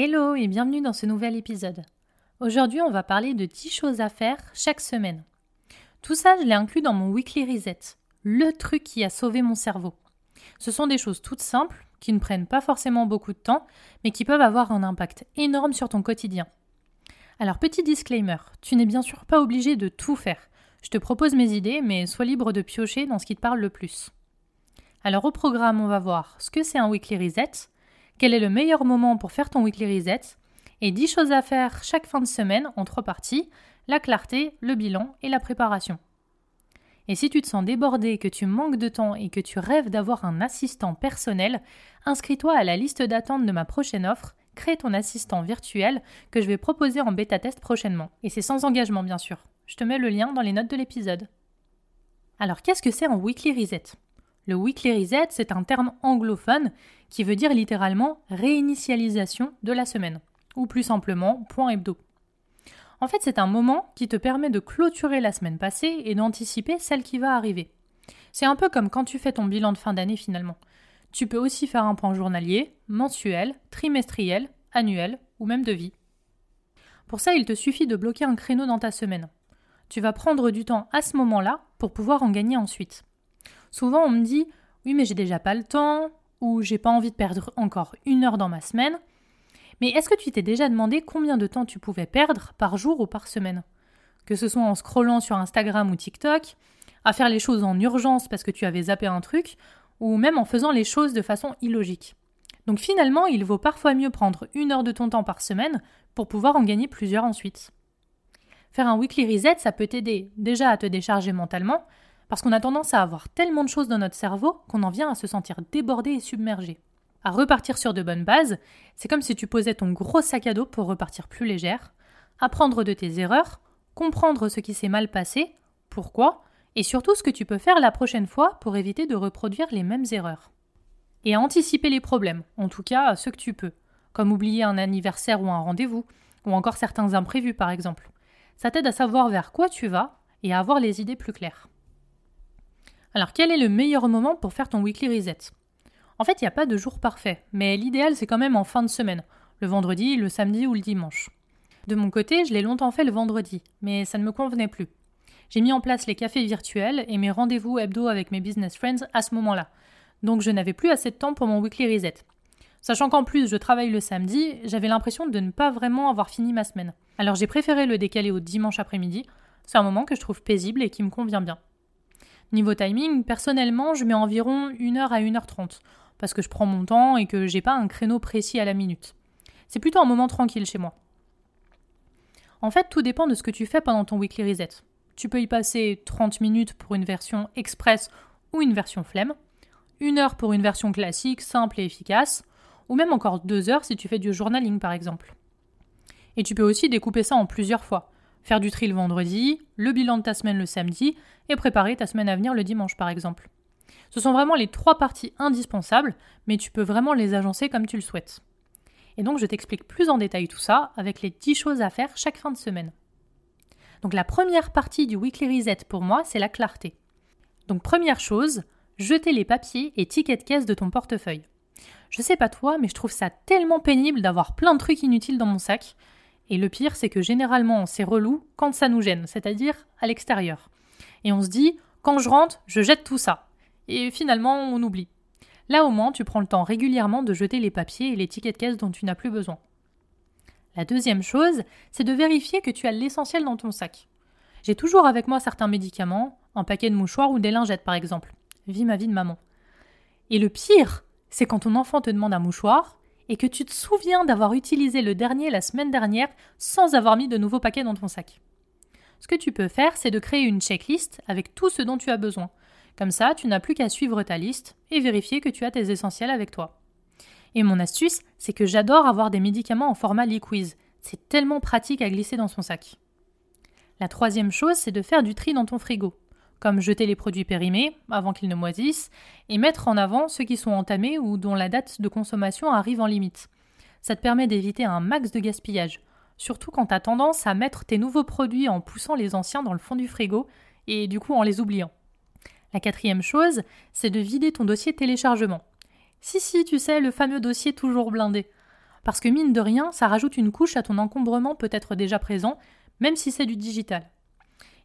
Hello et bienvenue dans ce nouvel épisode. Aujourd'hui, on va parler de 10 choses à faire chaque semaine. Tout ça, je l'ai inclus dans mon Weekly Reset, le truc qui a sauvé mon cerveau. Ce sont des choses toutes simples, qui ne prennent pas forcément beaucoup de temps, mais qui peuvent avoir un impact énorme sur ton quotidien. Alors petit disclaimer, tu n'es bien sûr pas obligé de tout faire. Je te propose mes idées, mais sois libre de piocher dans ce qui te parle le plus. Alors au programme, on va voir ce que c'est un weekly reset, quel est le meilleur moment pour faire ton weekly reset, et 10 choses à faire chaque fin de semaine en trois parties, la clarté, le bilan et la préparation. Et si tu te sens débordé, que tu manques de temps et que tu rêves d'avoir un assistant personnel, inscris-toi à la liste d'attente de ma prochaine offre, crée ton assistant virtuel que je vais proposer en bêta test prochainement. Et c'est sans engagement bien sûr. Je te mets le lien dans les notes de l'épisode. Alors qu'est-ce que c'est un weekly reset? Le weekly reset, c'est un terme anglophone qui veut dire littéralement réinitialisation de la semaine, ou plus simplement point hebdo. En fait, c'est un moment qui te permet de clôturer la semaine passée et d'anticiper celle qui va arriver. C'est un peu comme quand tu fais ton bilan de fin d'année finalement. Tu peux aussi faire un point journalier, mensuel, trimestriel, annuel ou même de vie. Pour ça, il te suffit de bloquer un créneau dans ta semaine. Tu vas prendre du temps à ce moment-là pour pouvoir en gagner ensuite. Souvent, on me dit Oui, mais j'ai déjà pas le temps, ou j'ai pas envie de perdre encore une heure dans ma semaine. Mais est-ce que tu t'es déjà demandé combien de temps tu pouvais perdre par jour ou par semaine? Que ce soit en scrollant sur Instagram ou TikTok, à faire les choses en urgence parce que tu avais zappé un truc, ou même en faisant les choses de façon illogique. Donc finalement, il vaut parfois mieux prendre une heure de ton temps par semaine pour pouvoir en gagner plusieurs ensuite. Faire un weekly reset, ça peut t'aider déjà à te décharger mentalement, parce qu'on a tendance à avoir tellement de choses dans notre cerveau qu'on en vient à se sentir débordé et submergé à repartir sur de bonnes bases, c'est comme si tu posais ton gros sac à dos pour repartir plus légère, apprendre de tes erreurs, comprendre ce qui s'est mal passé, pourquoi, et surtout ce que tu peux faire la prochaine fois pour éviter de reproduire les mêmes erreurs. Et à anticiper les problèmes, en tout cas ceux que tu peux, comme oublier un anniversaire ou un rendez-vous, ou encore certains imprévus par exemple. Ça t'aide à savoir vers quoi tu vas et à avoir les idées plus claires. Alors quel est le meilleur moment pour faire ton weekly reset? En fait, il n'y a pas de jour parfait, mais l'idéal c'est quand même en fin de semaine, le vendredi, le samedi ou le dimanche. De mon côté, je l'ai longtemps fait le vendredi, mais ça ne me convenait plus. J'ai mis en place les cafés virtuels et mes rendez-vous hebdo avec mes business friends à ce moment-là, donc je n'avais plus assez de temps pour mon weekly reset. Sachant qu'en plus je travaille le samedi, j'avais l'impression de ne pas vraiment avoir fini ma semaine. Alors j'ai préféré le décaler au dimanche après-midi, c'est un moment que je trouve paisible et qui me convient bien. Niveau timing, personnellement, je mets environ 1h à 1h30 parce que je prends mon temps et que j'ai pas un créneau précis à la minute. C'est plutôt un moment tranquille chez moi. En fait, tout dépend de ce que tu fais pendant ton weekly reset. Tu peux y passer 30 minutes pour une version express ou une version flemme, une heure pour une version classique, simple et efficace, ou même encore deux heures si tu fais du journaling par exemple. Et tu peux aussi découper ça en plusieurs fois. Faire du tri le vendredi, le bilan de ta semaine le samedi, et préparer ta semaine à venir le dimanche par exemple. Ce sont vraiment les trois parties indispensables, mais tu peux vraiment les agencer comme tu le souhaites. Et donc je t'explique plus en détail tout ça avec les 10 choses à faire chaque fin de semaine. Donc la première partie du weekly reset pour moi, c'est la clarté. Donc première chose, jeter les papiers et tickets de caisse de ton portefeuille. Je sais pas toi, mais je trouve ça tellement pénible d'avoir plein de trucs inutiles dans mon sac. Et le pire, c'est que généralement, c'est relou quand ça nous gêne, c'est-à-dire à, l'extérieur. Et on se dit, quand je rentre, je jette tout ça et finalement on oublie. Là au moins, tu prends le temps régulièrement de jeter les papiers et les tickets de caisse dont tu n'as plus besoin. La deuxième chose, c'est de vérifier que tu as l'essentiel dans ton sac. J'ai toujours avec moi certains médicaments, un paquet de mouchoirs ou des lingettes par exemple. Vis ma vie de maman. Et le pire, c'est quand ton enfant te demande un mouchoir et que tu te souviens d'avoir utilisé le dernier la semaine dernière sans avoir mis de nouveaux paquets dans ton sac. Ce que tu peux faire, c'est de créer une checklist avec tout ce dont tu as besoin. Comme ça, tu n'as plus qu'à suivre ta liste et vérifier que tu as tes essentiels avec toi. Et mon astuce, c'est que j'adore avoir des médicaments en format liquiz, C'est tellement pratique à glisser dans son sac. La troisième chose, c'est de faire du tri dans ton frigo, comme jeter les produits périmés avant qu'ils ne moisissent et mettre en avant ceux qui sont entamés ou dont la date de consommation arrive en limite. Ça te permet d'éviter un max de gaspillage, surtout quand tu as tendance à mettre tes nouveaux produits en poussant les anciens dans le fond du frigo et du coup en les oubliant. La quatrième chose, c'est de vider ton dossier téléchargement. Si, si, tu sais, le fameux dossier toujours blindé. Parce que mine de rien, ça rajoute une couche à ton encombrement peut-être déjà présent, même si c'est du digital.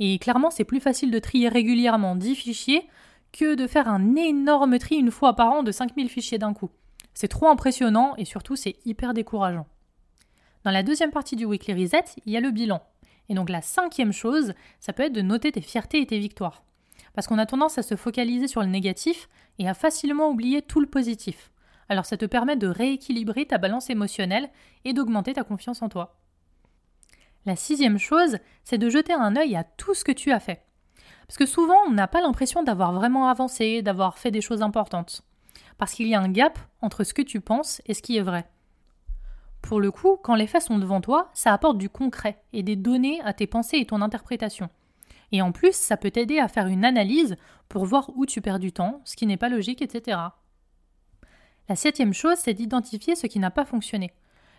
Et clairement, c'est plus facile de trier régulièrement 10 fichiers que de faire un énorme tri une fois par an de 5000 fichiers d'un coup. C'est trop impressionnant et surtout c'est hyper décourageant. Dans la deuxième partie du Weekly Reset, il y a le bilan. Et donc la cinquième chose, ça peut être de noter tes fiertés et tes victoires. Parce qu'on a tendance à se focaliser sur le négatif et à facilement oublier tout le positif. Alors ça te permet de rééquilibrer ta balance émotionnelle et d'augmenter ta confiance en toi. La sixième chose, c'est de jeter un œil à tout ce que tu as fait. Parce que souvent, on n'a pas l'impression d'avoir vraiment avancé, d'avoir fait des choses importantes. Parce qu'il y a un gap entre ce que tu penses et ce qui est vrai. Pour le coup, quand les faits sont devant toi, ça apporte du concret et des données à tes pensées et ton interprétation. Et en plus, ça peut t'aider à faire une analyse pour voir où tu perds du temps, ce qui n'est pas logique, etc. La septième chose, c'est d'identifier ce qui n'a pas fonctionné.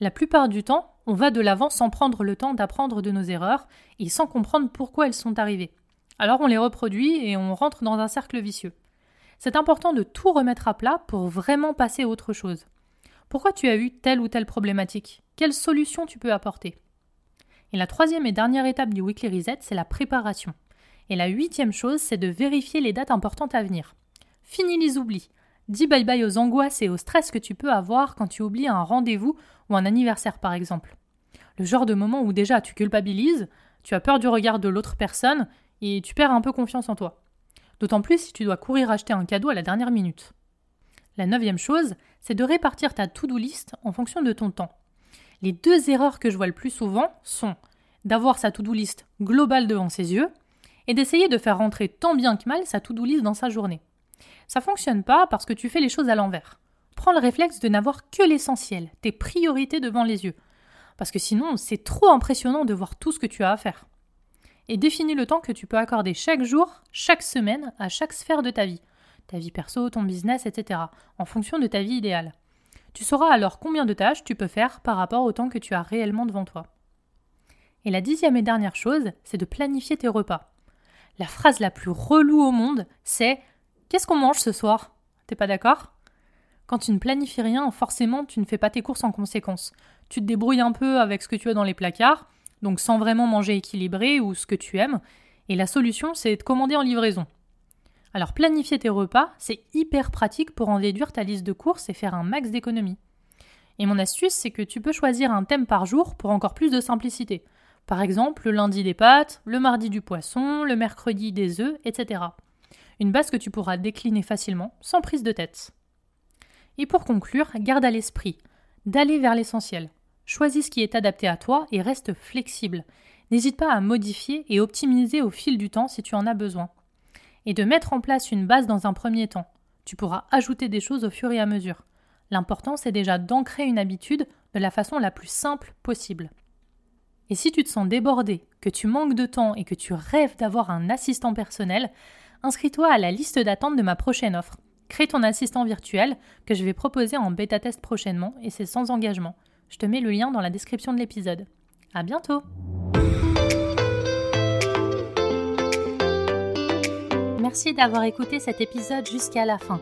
La plupart du temps, on va de l'avant sans prendre le temps d'apprendre de nos erreurs et sans comprendre pourquoi elles sont arrivées. Alors on les reproduit et on rentre dans un cercle vicieux. C'est important de tout remettre à plat pour vraiment passer à autre chose. Pourquoi tu as eu telle ou telle problématique? Quelle solution tu peux apporter? Et la troisième et dernière étape du Weekly Reset, c'est la préparation. Et la huitième chose, c'est de vérifier les dates importantes à venir. Fini les oublis. Dis bye bye aux angoisses et au stress que tu peux avoir quand tu oublies un rendez-vous ou un anniversaire par exemple. Le genre de moment où déjà tu culpabilises, tu as peur du regard de l'autre personne et tu perds un peu confiance en toi. D'autant plus si tu dois courir acheter un cadeau à la dernière minute. La neuvième chose, c'est de répartir ta to-do list en fonction de ton temps. Les deux erreurs que je vois le plus souvent sont d'avoir sa to-do list globale devant ses yeux et d'essayer de faire rentrer tant bien que mal sa to-do list dans sa journée. Ça fonctionne pas parce que tu fais les choses à l'envers. Prends le réflexe de n'avoir que l'essentiel, tes priorités devant les yeux. Parce que sinon, c'est trop impressionnant de voir tout ce que tu as à faire. Et définis le temps que tu peux accorder chaque jour, chaque semaine, à chaque sphère de ta vie. Ta vie perso, ton business, etc. En fonction de ta vie idéale. Tu sauras alors combien de tâches tu peux faire par rapport au temps que tu as réellement devant toi. Et la dixième et dernière chose, c'est de planifier tes repas. La phrase la plus relou au monde, c'est Qu'est-ce qu'on mange ce soir? T'es pas d'accord? Quand tu ne planifies rien, forcément, tu ne fais pas tes courses en conséquence. Tu te débrouilles un peu avec ce que tu as dans les placards, donc sans vraiment manger équilibré ou ce que tu aimes, et la solution, c'est de commander en livraison. Alors planifier tes repas, c'est hyper pratique pour en déduire ta liste de courses et faire un max d'économies. Et mon astuce, c'est que tu peux choisir un thème par jour pour encore plus de simplicité. Par exemple, le lundi des pâtes, le mardi du poisson, le mercredi des œufs, etc. Une base que tu pourras décliner facilement, sans prise de tête. Et pour conclure, garde à l'esprit d'aller vers l'essentiel. Choisis ce qui est adapté à toi et reste flexible. N'hésite pas à modifier et optimiser au fil du temps si tu en as besoin. Et de mettre en place une base dans un premier temps. Tu pourras ajouter des choses au fur et à mesure. L'important, c'est déjà d'ancrer une habitude de la façon la plus simple possible. Et si tu te sens débordé, que tu manques de temps et que tu rêves d'avoir un assistant personnel, inscris-toi à la liste d'attente de ma prochaine offre. Crée ton assistant virtuel que je vais proposer en bêta test prochainement et c'est sans engagement. Je te mets le lien dans la description de l'épisode. À bientôt! Merci d'avoir écouté cet épisode jusqu'à la fin.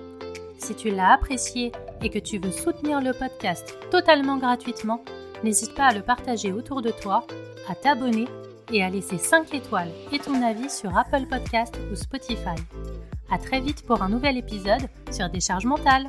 Si tu l'as apprécié et que tu veux soutenir le podcast totalement gratuitement, n'hésite pas à le partager autour de toi, à t'abonner et à laisser 5 étoiles et ton avis sur Apple Podcast ou Spotify. À très vite pour un nouvel épisode sur Décharge mentale.